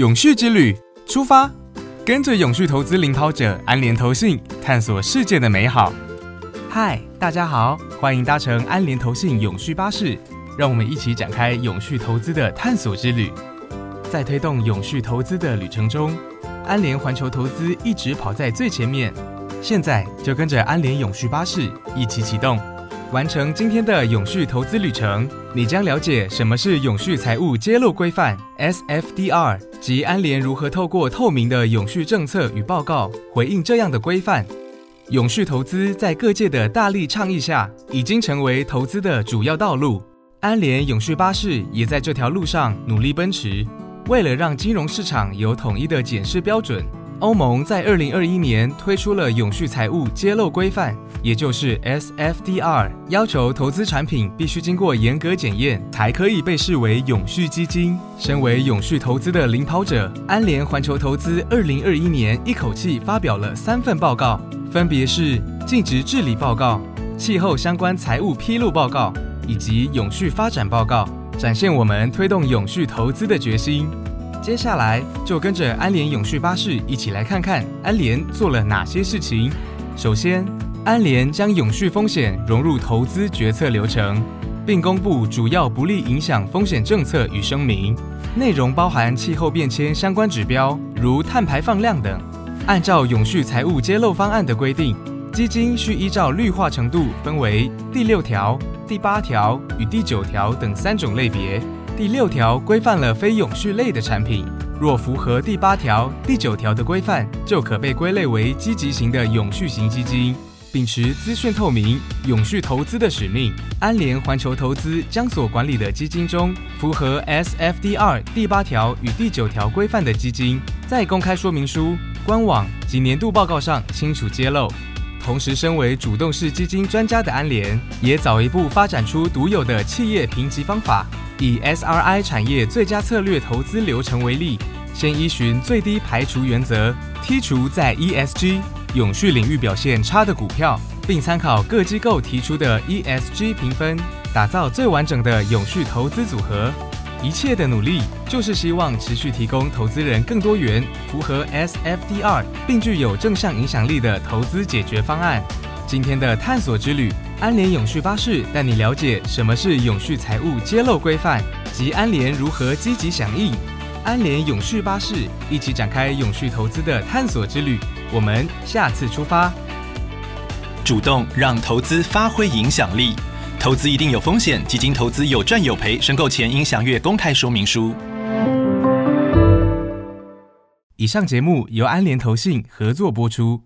永续之旅出发，跟着永续投资领跑者安联投信，探索世界的美好。嗨，大家好，欢迎搭乘安联投信永续巴士，让我们一起展开永续投资的探索之旅。在推动永续投资的旅程中，安联环球投资一直跑在最前面。现在就跟着安联永续巴士一起启动。完成今天的永续投资旅程，你将了解什么是永续财务揭露规范 （SFDR） 及安联如何透过透明的永续政策与报告回应这样的规范。永续投资在各界的大力倡议下，已经成为投资的主要道路。安联永续巴士也在这条路上努力奔驰。为了让金融市场有统一的检视标准。欧盟在二零二一年推出了永续财务揭露规范，也就是 SFDR，要求投资产品必须经过严格检验，才可以被视为永续基金。身为永续投资的领跑者，安联环球投资二零二一年一口气发表了三份报告，分别是尽职治理报告、气候相关财务披露报告以及永续发展报告，展现我们推动永续投资的决心。接下来就跟着安联永续巴士一起来看看安联做了哪些事情。首先，安联将永续风险融入投资决策流程，并公布主要不利影响风险政策与声明，内容包含气候变迁相关指标，如碳排放量等。按照永续财务揭露方案的规定，基金需依照绿化程度分为第六条、第八条与第九条等三种类别。第六条规范了非永续类的产品，若符合第八条、第九条的规范，就可被归类为积极型的永续型基金。秉持资讯透明、永续投资的使命，安联环球投资将所管理的基金中符合 SFDR 第八条与第九条规范的基金，在公开说明书、官网及年度报告上清楚揭露。同时，身为主动式基金专家的安联，也早一步发展出独有的企业评级方法。以 SRI 产业最佳策略投资流程为例，先依循最低排除原则，剔除在 ESG 永续领域表现差的股票，并参考各机构提出的 ESG 评分，打造最完整的永续投资组合。一切的努力就是希望持续提供投资人更多元、符合 SFDR 并具有正向影响力的投资解决方案。今天的探索之旅。安联永续巴士带你了解什么是永续财务揭露规范及安联如何积极响应。安联永续巴士一起展开永续投资的探索之旅。我们下次出发。主动让投资发挥影响力，投资一定有风险，基金投资有赚有赔，申购前应详阅公开说明书。以上节目由安联投信合作播出。